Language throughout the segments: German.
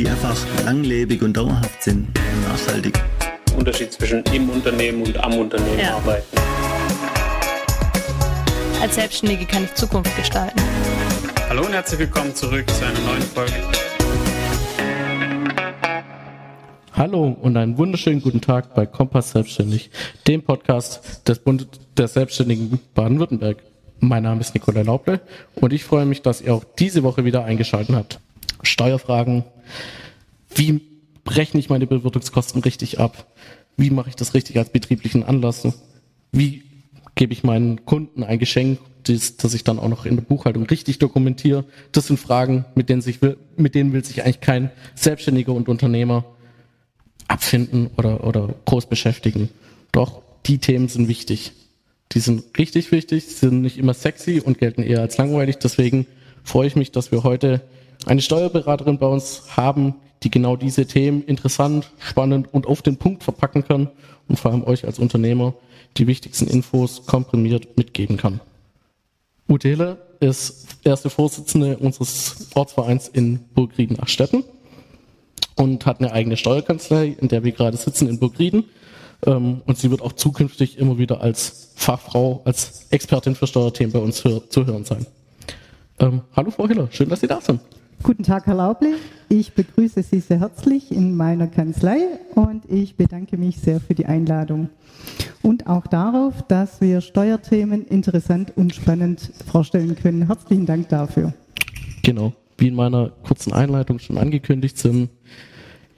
die einfach langlebig und dauerhaft sind und nachhaltig. Unterschied zwischen im Unternehmen und am Unternehmen ja. arbeiten. Als Selbstständige kann ich Zukunft gestalten. Hallo und herzlich willkommen zurück zu einer neuen Folge. Hallo und einen wunderschönen guten Tag bei Kompass Selbstständig, dem Podcast des Bund der Selbstständigen Baden-Württemberg. Mein Name ist Nikolai Lauble und ich freue mich, dass ihr auch diese Woche wieder eingeschaltet habt. Steuerfragen, wie rechne ich meine Bewirtungskosten richtig ab? Wie mache ich das richtig als betrieblichen Anlass? Wie gebe ich meinen Kunden ein Geschenk, das, das ich dann auch noch in der Buchhaltung richtig dokumentiere? Das sind Fragen, mit denen, sich, mit denen will sich eigentlich kein Selbstständiger und Unternehmer abfinden oder, oder groß beschäftigen. Doch die Themen sind wichtig. Die sind richtig wichtig, sind nicht immer sexy und gelten eher als langweilig. Deswegen freue ich mich, dass wir heute eine Steuerberaterin bei uns haben, die genau diese Themen interessant, spannend und auf den Punkt verpacken kann und vor allem euch als Unternehmer die wichtigsten Infos komprimiert mitgeben kann. Ute Hille ist erste Vorsitzende unseres Ortsvereins in Burgrieden-Achstetten und hat eine eigene Steuerkanzlei, in der wir gerade sitzen in Burgrieden. Ähm, und sie wird auch zukünftig immer wieder als Fachfrau, als Expertin für Steuerthemen bei uns zu hören sein. Ähm, hallo Frau Hiller, schön, dass Sie da sind. Guten Tag, Herr Lauble. Ich begrüße Sie sehr herzlich in meiner Kanzlei und ich bedanke mich sehr für die Einladung. Und auch darauf, dass wir Steuerthemen interessant und spannend vorstellen können. Herzlichen Dank dafür. Genau. Wie in meiner kurzen Einleitung schon angekündigt sind,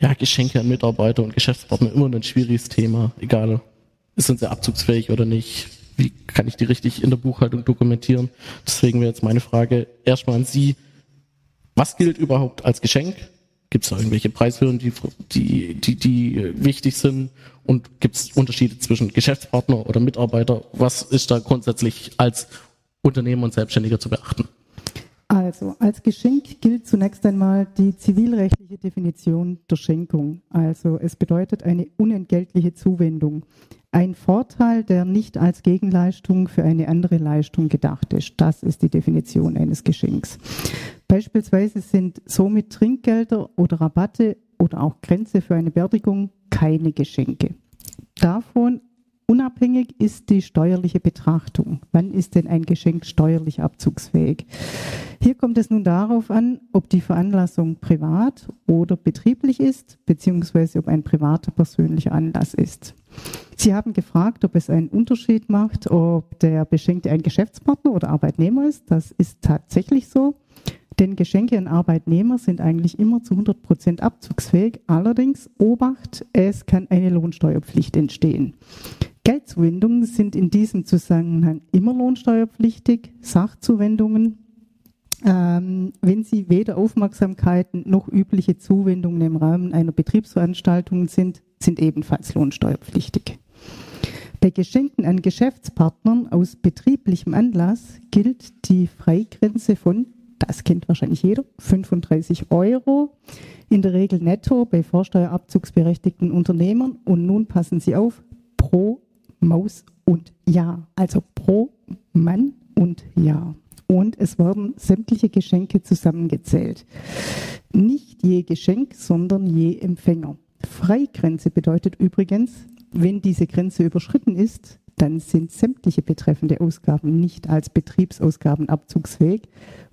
ja, Geschenke an Mitarbeiter und Geschäftspartner immer ein schwieriges Thema. Egal, sind sie abzugsfähig oder nicht? Wie kann ich die richtig in der Buchhaltung dokumentieren? Deswegen wäre jetzt meine Frage erstmal an Sie was gilt überhaupt als Geschenk? Gibt es da irgendwelche Preishöhen, die, die, die, die wichtig sind? Und gibt es Unterschiede zwischen Geschäftspartner oder Mitarbeiter? Was ist da grundsätzlich als Unternehmer und Selbstständiger zu beachten? Also, als Geschenk gilt zunächst einmal die zivilrechtliche Definition der Schenkung. Also, es bedeutet eine unentgeltliche Zuwendung. Ein Vorteil, der nicht als Gegenleistung für eine andere Leistung gedacht ist. Das ist die Definition eines Geschenks. Beispielsweise sind somit Trinkgelder oder Rabatte oder auch Grenze für eine Beerdigung keine Geschenke. Davon unabhängig ist die steuerliche Betrachtung. Wann ist denn ein Geschenk steuerlich abzugsfähig? Hier kommt es nun darauf an, ob die Veranlassung privat oder betrieblich ist, beziehungsweise ob ein privater persönlicher Anlass ist. Sie haben gefragt, ob es einen Unterschied macht, ob der Beschenkte ein Geschäftspartner oder Arbeitnehmer ist. Das ist tatsächlich so. Denn Geschenke an Arbeitnehmer sind eigentlich immer zu 100 Prozent abzugsfähig. Allerdings, Obacht, es kann eine Lohnsteuerpflicht entstehen. Geldzuwendungen sind in diesem Zusammenhang immer lohnsteuerpflichtig. Sachzuwendungen, ähm, wenn sie weder Aufmerksamkeiten noch übliche Zuwendungen im Rahmen einer Betriebsveranstaltung sind, sind ebenfalls lohnsteuerpflichtig. Bei Geschenken an Geschäftspartnern aus betrieblichem Anlass gilt die Freigrenze von das kennt wahrscheinlich jeder, 35 Euro, in der Regel netto bei vorsteuerabzugsberechtigten Unternehmern. Und nun passen Sie auf, pro Maus und Jahr, also pro Mann und Jahr. Und es werden sämtliche Geschenke zusammengezählt. Nicht je Geschenk, sondern je Empfänger. Freigrenze bedeutet übrigens, wenn diese Grenze überschritten ist, dann sind sämtliche betreffende Ausgaben nicht als Betriebsausgaben abzugsfähig.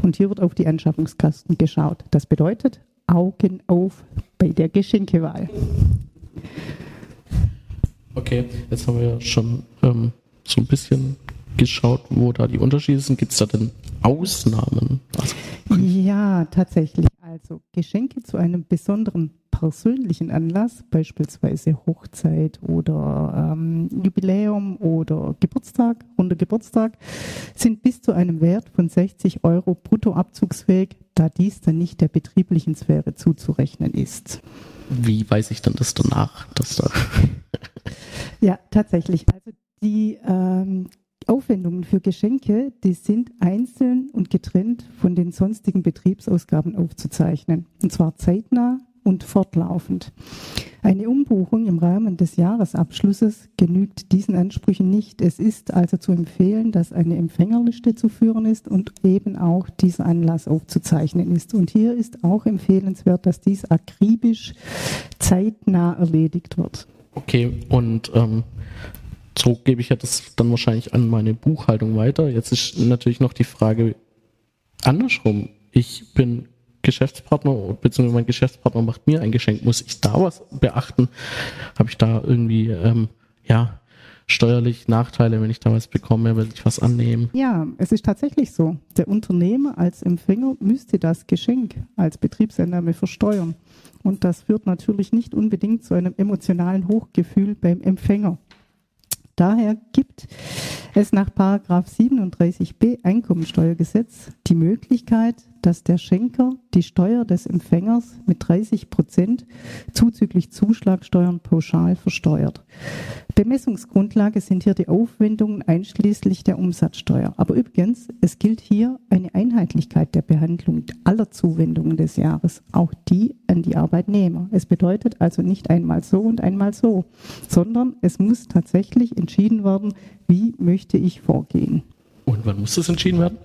Und hier wird auf die Anschaffungskosten geschaut. Das bedeutet Augen auf bei der Geschenkewahl. Okay, jetzt haben wir schon ähm, so ein bisschen geschaut, wo da die Unterschiede sind. Gibt es da denn Ausnahmen? Also, ja, tatsächlich. Also Geschenke zu einem besonderen persönlichen Anlass, beispielsweise Hochzeit oder ähm, Jubiläum oder Geburtstag, runder Geburtstag, sind bis zu einem Wert von 60 Euro brutto abzugsfähig, da dies dann nicht der betrieblichen Sphäre zuzurechnen ist. Wie weiß ich dann das danach? Dass da ja, tatsächlich. Also die ähm, Aufwendungen für Geschenke, die sind einzeln und getrennt von den sonstigen Betriebsausgaben aufzuzeichnen. Und zwar zeitnah und fortlaufend. Eine Umbuchung im Rahmen des Jahresabschlusses genügt diesen Ansprüchen nicht. Es ist also zu empfehlen, dass eine Empfängerliste zu führen ist und eben auch dieser Anlass aufzuzeichnen ist. Und hier ist auch empfehlenswert, dass dies akribisch zeitnah erledigt wird. Okay, und ähm, so gebe ich ja das dann wahrscheinlich an meine Buchhaltung weiter. Jetzt ist natürlich noch die Frage andersrum. Ich bin Geschäftspartner, beziehungsweise mein Geschäftspartner macht mir ein Geschenk. Muss ich da was beachten? Habe ich da irgendwie, ähm, ja, steuerlich Nachteile, wenn ich da was bekomme, wenn ich was annehme? Ja, es ist tatsächlich so. Der Unternehmer als Empfänger müsste das Geschenk als Betriebseinnahme versteuern. Und das führt natürlich nicht unbedingt zu einem emotionalen Hochgefühl beim Empfänger. Daher gibt es nach 37b Einkommensteuergesetz die Möglichkeit, dass der Schenker die Steuer des Empfängers mit 30 Prozent zuzüglich Zuschlagsteuern pauschal versteuert. Bemessungsgrundlage sind hier die Aufwendungen einschließlich der Umsatzsteuer. Aber übrigens, es gilt hier eine Einheitlichkeit der Behandlung aller Zuwendungen des Jahres, auch die an die Arbeitnehmer. Es bedeutet also nicht einmal so und einmal so, sondern es muss tatsächlich entschieden werden, wie möchte ich vorgehen. Und wann muss das entschieden werden?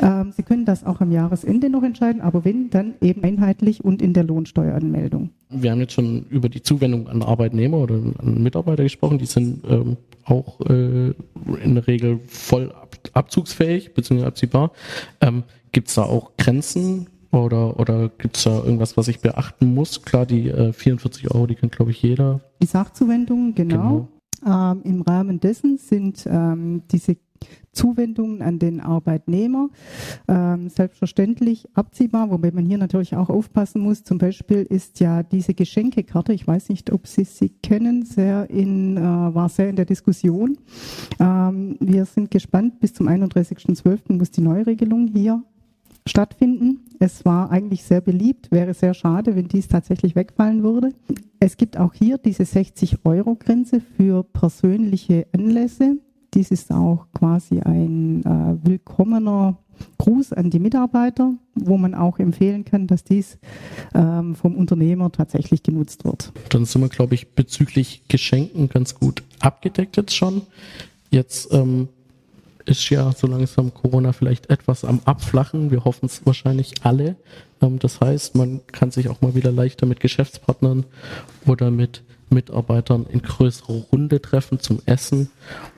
Ähm, Sie können das auch am Jahresende noch entscheiden, aber wenn, dann eben einheitlich und in der Lohnsteueranmeldung. Wir haben jetzt schon über die Zuwendung an Arbeitnehmer oder an Mitarbeiter gesprochen. Die sind ähm, auch äh, in der Regel voll ab abzugsfähig bzw. abziehbar. Ähm, Gibt es da auch Grenzen oder, oder gibt es da irgendwas, was ich beachten muss? Klar, die äh, 44 Euro, die kennt, glaube ich, jeder. Die Sachzuwendungen, genau. genau. Ähm, Im Rahmen dessen sind ähm, diese Zuwendungen an den Arbeitnehmer ähm, selbstverständlich abziehbar, wobei man hier natürlich auch aufpassen muss. Zum Beispiel ist ja diese Geschenkekarte, ich weiß nicht, ob Sie sie kennen, sehr in, äh, war sehr in der Diskussion. Ähm, wir sind gespannt, bis zum 31.12. muss die Neuregelung hier stattfinden. Es war eigentlich sehr beliebt, wäre sehr schade, wenn dies tatsächlich wegfallen würde. Es gibt auch hier diese 60-Euro-Grenze für persönliche Anlässe. Dies ist auch quasi ein äh, willkommener Gruß an die Mitarbeiter, wo man auch empfehlen kann, dass dies ähm, vom Unternehmer tatsächlich genutzt wird. Dann sind wir, glaube ich, bezüglich Geschenken ganz gut abgedeckt jetzt schon. Jetzt ähm, ist ja so langsam Corona vielleicht etwas am Abflachen. Wir hoffen es wahrscheinlich alle. Ähm, das heißt, man kann sich auch mal wieder leichter mit Geschäftspartnern oder mit Mitarbeitern in größerer Runde treffen zum Essen.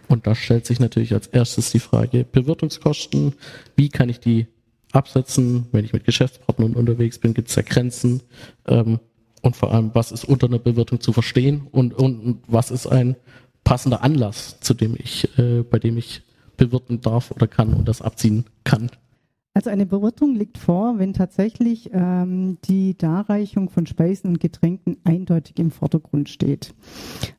Und da stellt sich natürlich als erstes die Frage Bewirtungskosten. Wie kann ich die absetzen, wenn ich mit Geschäftspartnern unterwegs bin? Gibt es da Grenzen? Ähm, und vor allem, was ist unter einer Bewirtung zu verstehen? Und, und, was ist ein passender Anlass, zu dem ich, äh, bei dem ich bewirten darf oder kann und das abziehen kann? Also eine Bewirtung liegt vor, wenn tatsächlich ähm, die Darreichung von Speisen und Getränken eindeutig im Vordergrund steht.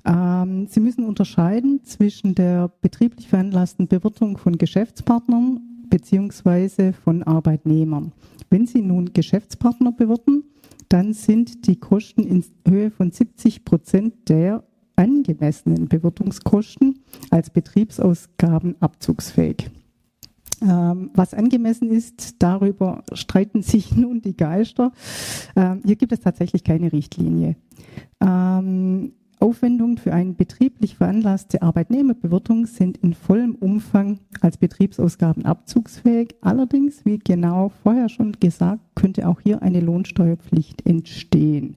Ähm, Sie müssen unterscheiden zwischen der betrieblich veranlassten Bewirtung von Geschäftspartnern beziehungsweise von Arbeitnehmern. Wenn Sie nun Geschäftspartner bewirten, dann sind die Kosten in Höhe von 70 Prozent der angemessenen Bewirtungskosten als Betriebsausgaben abzugsfähig. Ähm, was angemessen ist, darüber streiten sich nun die Geister. Ähm, hier gibt es tatsächlich keine Richtlinie. Ähm, Aufwendungen für eine betrieblich veranlasste Arbeitnehmerbewirtung sind in vollem Umfang als Betriebsausgaben abzugsfähig. Allerdings, wie genau vorher schon gesagt, könnte auch hier eine Lohnsteuerpflicht entstehen.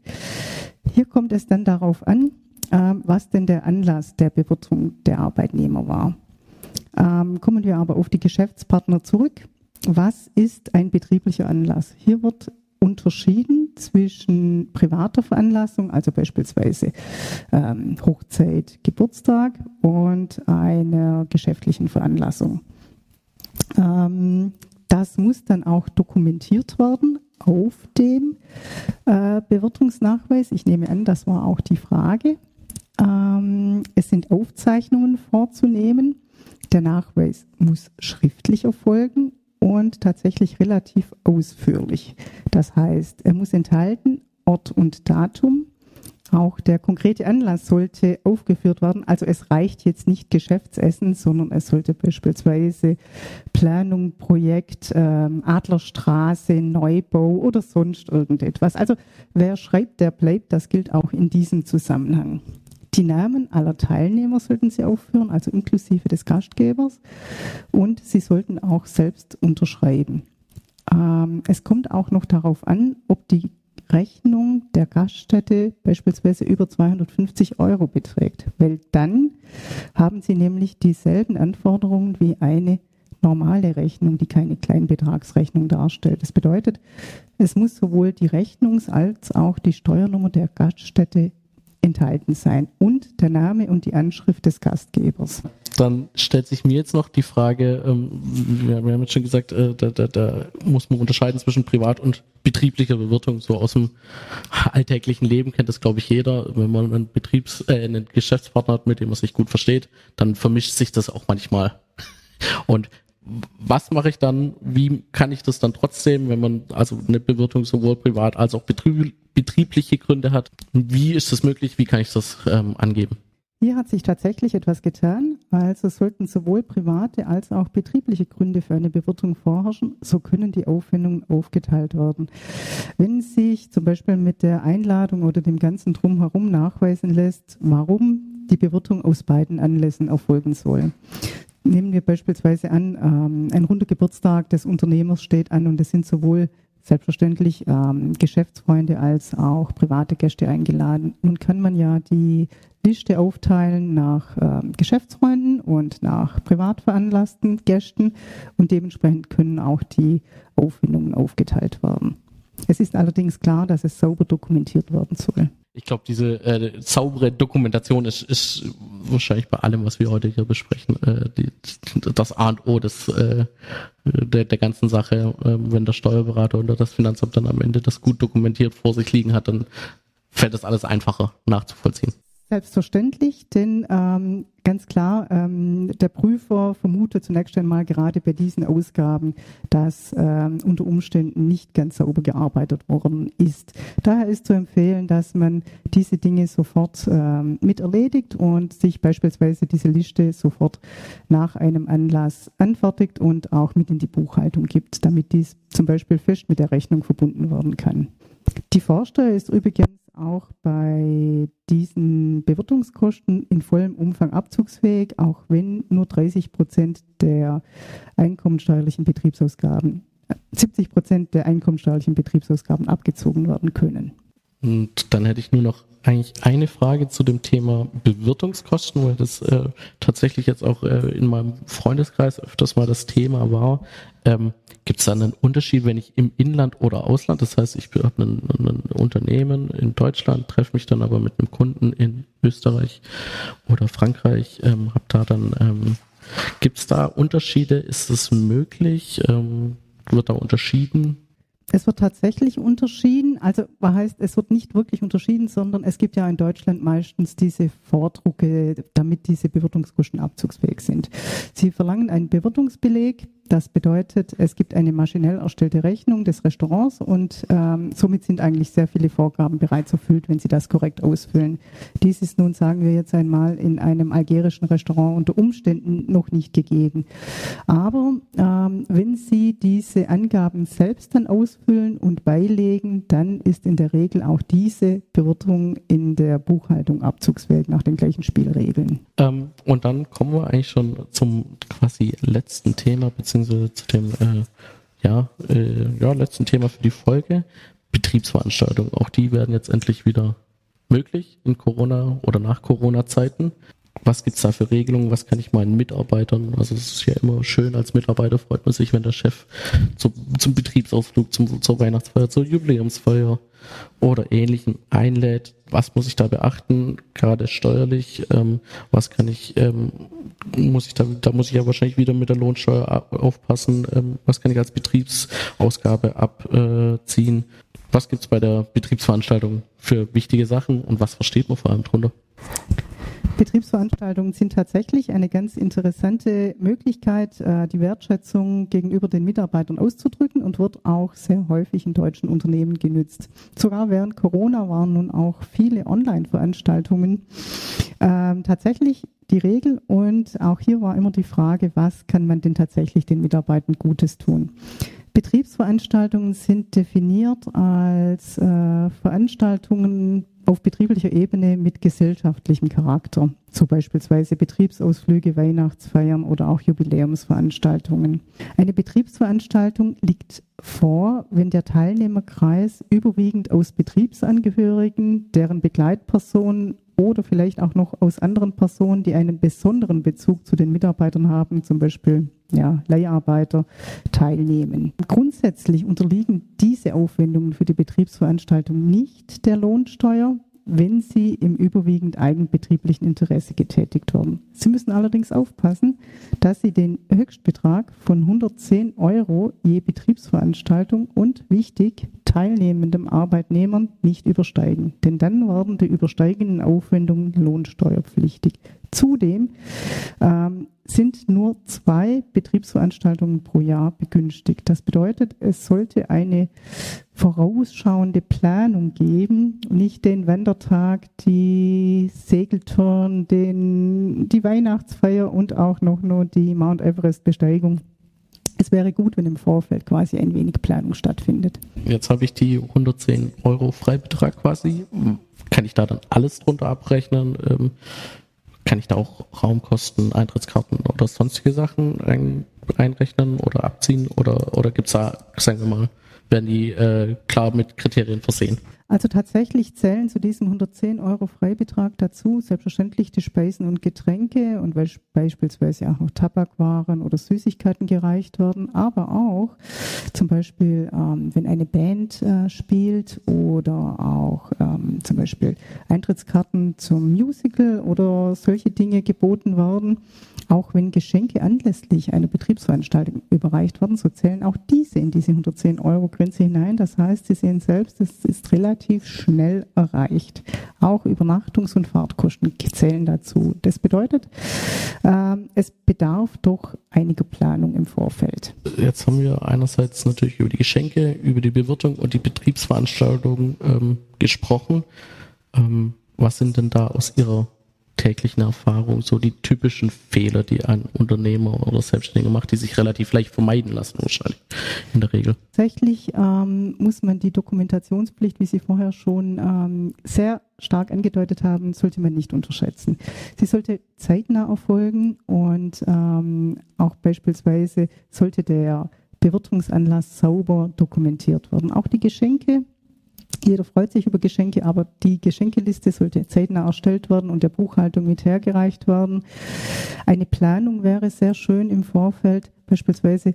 Hier kommt es dann darauf an, was denn der Anlass der Bewirtung der Arbeitnehmer war. Ähm, kommen wir aber auf die Geschäftspartner zurück. Was ist ein betrieblicher Anlass? Hier wird unterschieden zwischen privater Veranlassung, also beispielsweise ähm, Hochzeit, Geburtstag und einer geschäftlichen Veranlassung. Ähm, das muss dann auch dokumentiert werden auf dem äh, Bewirtungsnachweis. Ich nehme an, das war auch die Frage. Ähm, es sind Aufzeichnungen vorzunehmen der Nachweis muss schriftlich erfolgen und tatsächlich relativ ausführlich. Das heißt, er muss enthalten Ort und Datum, auch der konkrete Anlass sollte aufgeführt werden. Also es reicht jetzt nicht Geschäftsessen, sondern es sollte beispielsweise Planung, Projekt, ähm, Adlerstraße, Neubau oder sonst irgendetwas. Also wer schreibt, der bleibt. Das gilt auch in diesem Zusammenhang. Die Namen aller Teilnehmer sollten Sie aufführen, also inklusive des Gastgebers. Und Sie sollten auch selbst unterschreiben. Ähm, es kommt auch noch darauf an, ob die Rechnung der Gaststätte beispielsweise über 250 Euro beträgt, weil dann haben Sie nämlich dieselben Anforderungen wie eine normale Rechnung, die keine Kleinbetragsrechnung darstellt. Das bedeutet, es muss sowohl die Rechnungs- als auch die Steuernummer der Gaststätte enthalten sein und der Name und die Anschrift des Gastgebers. Dann stellt sich mir jetzt noch die Frage, ähm, wir, haben jetzt schon gesagt, äh, da, da, da muss man unterscheiden zwischen privat und betrieblicher Bewirtung. So aus dem alltäglichen Leben kennt das, glaube ich, jeder. Wenn man einen Betriebs-, äh, einen Geschäftspartner hat, mit dem man sich gut versteht, dann vermischt sich das auch manchmal. Und was mache ich dann? Wie kann ich das dann trotzdem, wenn man also eine Bewirtung sowohl privat als auch betriebliche Gründe hat? Wie ist das möglich? Wie kann ich das ähm, angeben? Hier hat sich tatsächlich etwas getan. Also sollten sowohl private als auch betriebliche Gründe für eine Bewirtung vorherrschen, so können die Aufwendungen aufgeteilt werden. Wenn sich zum Beispiel mit der Einladung oder dem ganzen Drumherum nachweisen lässt, warum die Bewirtung aus beiden Anlässen erfolgen soll, Nehmen wir beispielsweise an, ähm, ein runder Geburtstag des Unternehmers steht an und es sind sowohl selbstverständlich ähm, Geschäftsfreunde als auch private Gäste eingeladen. Nun kann man ja die Liste aufteilen nach ähm, Geschäftsfreunden und nach privat veranlassten Gästen und dementsprechend können auch die Aufwendungen aufgeteilt werden. Es ist allerdings klar, dass es sauber dokumentiert werden soll. Ich glaube, diese äh, saubere Dokumentation ist, ist wahrscheinlich bei allem, was wir heute hier besprechen, äh, die, das A und O des, äh, der, der ganzen Sache. Äh, wenn der Steuerberater oder das Finanzamt dann am Ende das gut dokumentiert vor sich liegen hat, dann fällt das alles einfacher nachzuvollziehen. Selbstverständlich, denn ähm, ganz klar, ähm, der Prüfer vermutet zunächst einmal gerade bei diesen Ausgaben, dass ähm, unter Umständen nicht ganz sauber gearbeitet worden ist. Daher ist zu empfehlen, dass man diese Dinge sofort ähm, mit erledigt und sich beispielsweise diese Liste sofort nach einem Anlass anfertigt und auch mit in die Buchhaltung gibt, damit dies zum Beispiel fest mit der Rechnung verbunden werden kann. Die Vorsteuer ist übrigens auch bei diesen Bewirtungskosten in vollem Umfang abzugsfähig, auch wenn nur 30 Prozent der einkommensteuerlichen Betriebsausgaben, 70 Prozent der einkommensteuerlichen Betriebsausgaben abgezogen werden können. Und dann hätte ich nur noch eigentlich eine Frage zu dem Thema Bewirtungskosten, weil das äh, tatsächlich jetzt auch äh, in meinem Freundeskreis öfters mal das Thema war. Ähm, Gibt es da einen Unterschied, wenn ich im Inland oder Ausland, das heißt, ich habe ein, ein Unternehmen in Deutschland, treffe mich dann aber mit einem Kunden in Österreich oder Frankreich, ähm, habe da dann, ähm, gibt es da Unterschiede? Ist es möglich? Ähm, wird da unterschieden? Es wird tatsächlich unterschieden. Also was heißt, es wird nicht wirklich unterschieden, sondern es gibt ja in Deutschland meistens diese Vordrucke, damit diese Bewirtungskosten abzugsfähig sind. Sie verlangen einen Bewirtungsbeleg, das bedeutet, es gibt eine maschinell erstellte Rechnung des Restaurants und ähm, somit sind eigentlich sehr viele Vorgaben bereits erfüllt, wenn Sie das korrekt ausfüllen. Dies ist nun, sagen wir jetzt einmal, in einem algerischen Restaurant unter Umständen noch nicht gegeben. Aber ähm, wenn Sie diese Angaben selbst dann ausfüllen und beilegen, dann ist in der Regel auch diese Bewirtung in der Buchhaltung abzugsfähig nach den gleichen Spielregeln. Ähm, und dann kommen wir eigentlich schon zum quasi letzten Thema, beziehungsweise beziehungsweise zu dem äh, ja, äh, ja, letzten Thema für die Folge. Betriebsveranstaltungen. Auch die werden jetzt endlich wieder möglich in Corona oder nach Corona-Zeiten. Was gibt's da für Regelungen? Was kann ich meinen Mitarbeitern? Also es ist ja immer schön, als Mitarbeiter freut man sich, wenn der Chef zu, zum Betriebsausflug, zum, zur Weihnachtsfeier, zur Jubiläumsfeier oder ähnlichem einlädt. Was muss ich da beachten, gerade steuerlich? Ähm, was kann ich, ähm, muss ich da, da muss ich ja wahrscheinlich wieder mit der Lohnsteuer aufpassen. Ähm, was kann ich als Betriebsausgabe abziehen? Was gibt's bei der Betriebsveranstaltung für wichtige Sachen und was versteht man vor allem drunter? Betriebsveranstaltungen sind tatsächlich eine ganz interessante Möglichkeit, äh, die Wertschätzung gegenüber den Mitarbeitern auszudrücken und wird auch sehr häufig in deutschen Unternehmen genützt. Sogar während Corona waren nun auch viele Online-Veranstaltungen ähm, tatsächlich die Regel und auch hier war immer die Frage, was kann man denn tatsächlich den Mitarbeitern Gutes tun? Betriebsveranstaltungen sind definiert als äh, Veranstaltungen auf betrieblicher Ebene mit gesellschaftlichem Charakter, so beispielsweise Betriebsausflüge, Weihnachtsfeiern oder auch Jubiläumsveranstaltungen. Eine Betriebsveranstaltung liegt vor, wenn der Teilnehmerkreis überwiegend aus Betriebsangehörigen, deren Begleitpersonen oder vielleicht auch noch aus anderen Personen, die einen besonderen Bezug zu den Mitarbeitern haben, zum Beispiel ja, Leiharbeiter, teilnehmen. Grundsätzlich unterliegen diese Aufwendungen für die Betriebsveranstaltung nicht der Lohnsteuer, wenn sie im überwiegend eigenbetrieblichen Interesse getätigt werden. Sie müssen allerdings aufpassen, dass Sie den Höchstbetrag von 110 Euro je Betriebsveranstaltung und wichtig teilnehmendem Arbeitnehmern nicht übersteigen, denn dann werden die übersteigenden Aufwendungen lohnsteuerpflichtig. Zudem ähm, sind nur zwei Betriebsveranstaltungen pro Jahr begünstigt. Das bedeutet, es sollte eine vorausschauende Planung geben, nicht den Wandertag, die Segeltouren, den, die Weihnachtsfeier und auch noch nur die Mount Everest Besteigung. Es wäre gut, wenn im Vorfeld quasi ein wenig Planung stattfindet. Jetzt habe ich die 110 Euro Freibetrag quasi. Kann ich da dann alles drunter abrechnen? Ähm, kann ich da auch Raumkosten, Eintrittskarten oder sonstige Sachen ein, einrechnen oder abziehen? Oder, oder gibt es da, sagen wir mal, werden die äh, klar mit Kriterien versehen? Also tatsächlich zählen zu diesem 110 Euro Freibetrag dazu selbstverständlich die Speisen und Getränke und weil beispielsweise auch noch Tabakwaren oder Süßigkeiten gereicht werden, aber auch zum Beispiel, ähm, wenn eine Band äh, spielt oder auch ähm, zum Beispiel Eintrittskarten zum Musical oder solche Dinge geboten werden. Auch wenn Geschenke anlässlich einer Betriebsveranstaltung überreicht werden, so zählen auch diese in diese 110 Euro Grenze hinein. Das heißt, Sie sehen selbst, es ist relativ relativ schnell erreicht. Auch Übernachtungs- und Fahrtkosten zählen dazu. Das bedeutet, äh, es bedarf doch einiger Planung im Vorfeld. Jetzt haben wir einerseits natürlich über die Geschenke, über die Bewirtung und die Betriebsveranstaltungen ähm, gesprochen. Ähm, was sind denn da aus Ihrer täglichen Erfahrung so die typischen Fehler, die ein Unternehmer oder Selbstständiger macht, die sich relativ leicht vermeiden lassen wahrscheinlich in der Regel? Tatsächlich ähm, muss man die Dokumentationspflicht, wie Sie vorher schon ähm, sehr stark angedeutet haben, sollte man nicht unterschätzen. Sie sollte zeitnah erfolgen und ähm, auch beispielsweise sollte der Bewirtungsanlass sauber dokumentiert werden. Auch die Geschenke jeder freut sich über Geschenke, aber die Geschenkeliste sollte zeitnah erstellt werden und der Buchhaltung mit hergereicht werden. Eine Planung wäre sehr schön im Vorfeld. Beispielsweise,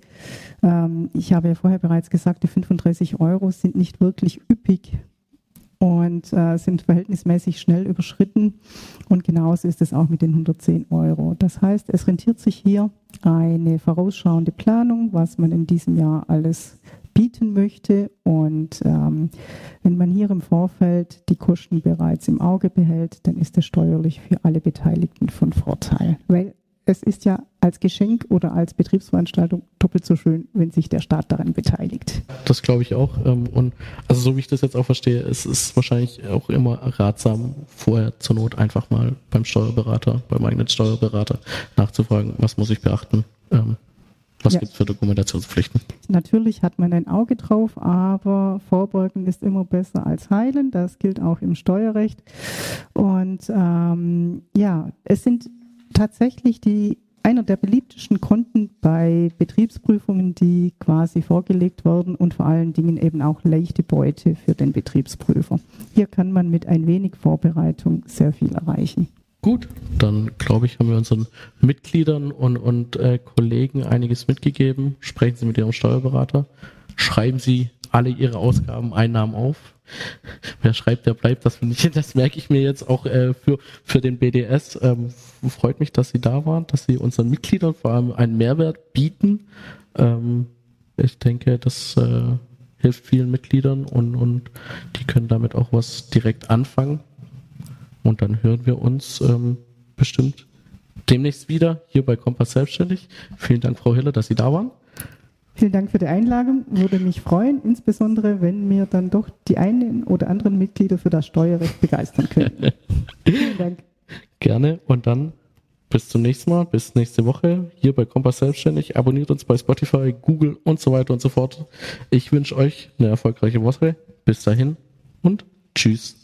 ähm, ich habe ja vorher bereits gesagt, die 35 Euro sind nicht wirklich üppig und äh, sind verhältnismäßig schnell überschritten. Und genauso ist es auch mit den 110 Euro. Das heißt, es rentiert sich hier eine vorausschauende Planung, was man in diesem Jahr alles bieten möchte. Und ähm, wenn man hier im Vorfeld die Kosten bereits im Auge behält, dann ist das steuerlich für alle Beteiligten von Vorteil. Weil es ist ja als Geschenk oder als Betriebsveranstaltung doppelt so schön, wenn sich der Staat daran beteiligt. Das glaube ich auch. Ähm, und also so wie ich das jetzt auch verstehe, es ist wahrscheinlich auch immer ratsam, vorher zur Not einfach mal beim Steuerberater, beim eigenen Steuerberater nachzufragen, was muss ich beachten. Was ja. gibt es für Dokumentationspflichten? Natürlich hat man ein Auge drauf, aber Vorbeugen ist immer besser als heilen. Das gilt auch im Steuerrecht. Und ähm, ja, es sind tatsächlich die einer der beliebtesten Konten bei Betriebsprüfungen, die quasi vorgelegt werden und vor allen Dingen eben auch leichte Beute für den Betriebsprüfer. Hier kann man mit ein wenig Vorbereitung sehr viel erreichen. Gut, dann glaube ich, haben wir unseren Mitgliedern und, und äh, Kollegen einiges mitgegeben. Sprechen Sie mit Ihrem Steuerberater. Schreiben Sie alle Ihre Ausgaben, Einnahmen auf. Wer schreibt, der bleibt. Das das merke ich mir jetzt auch äh, für, für den BDS. Ähm, freut mich, dass Sie da waren, dass Sie unseren Mitgliedern vor allem einen Mehrwert bieten. Ähm, ich denke, das äh, hilft vielen Mitgliedern und, und die können damit auch was direkt anfangen. Und dann hören wir uns ähm, bestimmt demnächst wieder hier bei Kompass Selbstständig. Vielen Dank, Frau Hiller, dass Sie da waren. Vielen Dank für die Einladung. Würde mich freuen, insbesondere wenn mir dann doch die einen oder anderen Mitglieder für das Steuerrecht begeistern können. Vielen Dank. Gerne und dann bis zum nächsten Mal, bis nächste Woche hier bei Kompass Selbstständig. Abonniert uns bei Spotify, Google und so weiter und so fort. Ich wünsche euch eine erfolgreiche Woche. Bis dahin und tschüss.